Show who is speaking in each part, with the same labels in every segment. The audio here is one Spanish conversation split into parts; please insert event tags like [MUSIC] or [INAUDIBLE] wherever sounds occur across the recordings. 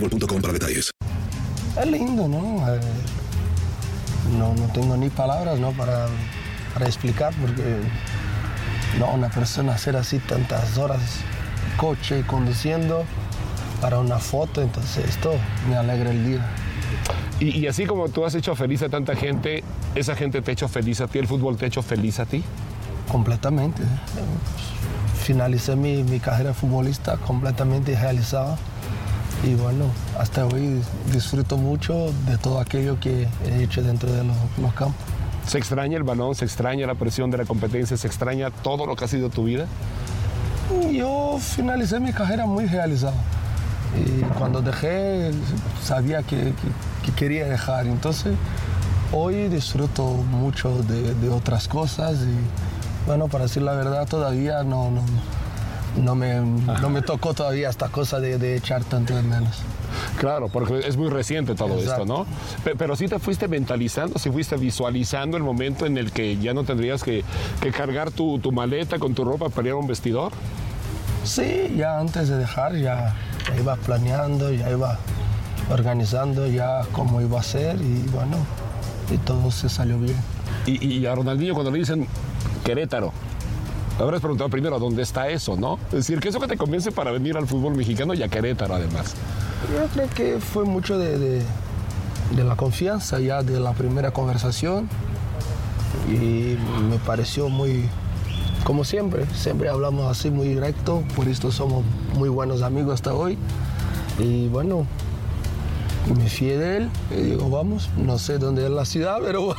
Speaker 1: boostmobile.com para detalles.
Speaker 2: Es lindo, ¿no? Eh, no, no tengo ni palabras, ¿no? Para, para explicar, porque no, una persona hacer así tantas horas coche conduciendo para una foto, entonces esto me alegra el día.
Speaker 3: Y, y así como tú has hecho feliz a tanta gente, esa gente te ha hecho feliz a ti, el fútbol te ha hecho feliz a ti.
Speaker 2: Completamente. Finalicé mi, mi carrera futbolista completamente realizada. Y bueno, hasta hoy disfruto mucho de todo aquello que he hecho dentro de los, los campos.
Speaker 3: ¿Se extraña el balón? ¿Se extraña la presión de la competencia? ¿Se extraña todo lo que ha sido tu vida?
Speaker 2: Yo finalicé mi carrera muy realizada. Y cuando dejé, sabía que, que- que quería dejar. Entonces, hoy disfruto mucho de, de otras cosas. Y bueno, para decir la verdad, todavía no, no, no, me, no me tocó todavía esta cosa de, de echar tanto de menos.
Speaker 3: Claro, porque es muy reciente todo
Speaker 2: Exacto.
Speaker 3: esto, ¿no? Pe- Pero sí te fuiste mentalizando, sí fuiste visualizando el momento en el que ya no tendrías que, que cargar tu, tu maleta con tu ropa para ir a un vestidor.
Speaker 2: Sí, ya antes de dejar ya, ya iba planeando, ya iba organizando ya cómo iba a ser y bueno, y todo se salió bien.
Speaker 3: Y, y a Ronaldinho cuando le dicen Querétaro, habrás preguntado primero dónde está eso, ¿no? Es decir, ¿qué es lo que te convence para venir al fútbol mexicano y a Querétaro además?
Speaker 2: Yo creo que fue mucho de, de- de la confianza ya de la primera conversación y me pareció muy, como siempre, siempre hablamos así muy directo, por esto somos muy buenos amigos hasta hoy y bueno, me fié de él y digo, vamos, no sé dónde es la ciudad, pero [LAUGHS]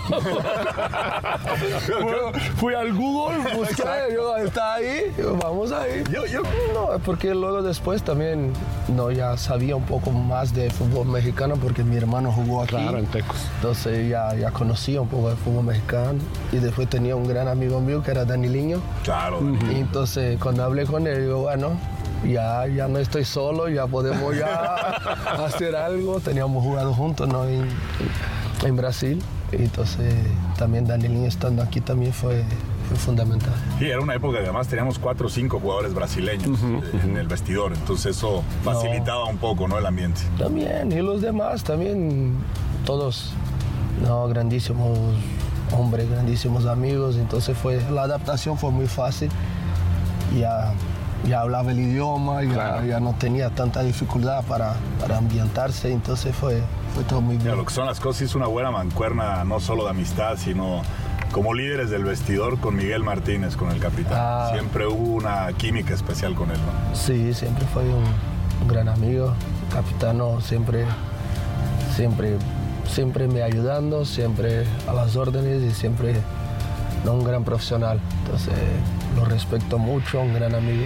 Speaker 2: bueno, fui al Google, busqué, digo, está ahí, digo, vamos ahí. No, porque luego después también no, ya sabía un poco más de fútbol mexicano porque mi hermano jugó aquí.
Speaker 3: Claro, en Tecos.
Speaker 2: Entonces ya, ya conocía un poco de fútbol mexicano y después tenía un gran amigo mío que era Daniliño.
Speaker 4: Claro.
Speaker 2: Y entonces cuando hablé con él, digo, bueno, ya, ya no estoy solo, ya podemos ya [LAUGHS] hacer algo. Teníamos jugado juntos ¿no? en, en Brasil. Y entonces también Daniliño estando aquí también fue, fue fundamental.
Speaker 4: Sí, era una época que además teníamos cuatro o cinco jugadores brasileños en el vestidor, entonces eso facilitaba un poco ¿no? el ambiente.
Speaker 2: También, y los demás también, todos, no, grandísimos hombres, grandísimos amigos, entonces fue, la adaptación fue muy fácil, ya, ya hablaba el idioma, ya, ya no tenía tanta dificultad para, para ambientarse, entonces fue, fue todo muy bien.
Speaker 4: lo que son las cosas es una buena mancuerna, no solo de amistad, sino como líderes del vestidor con Miguel Martínez, con el capitán.
Speaker 2: Ah.
Speaker 4: Siempre hubo una química especial con él, ¿no?
Speaker 2: Sí, siempre fue un, un gran amigo capitano siempre, siempre, siempre me ayudando, siempre a las órdenes y siempre no un gran profesional. Entonces lo respeto mucho, un gran amigo.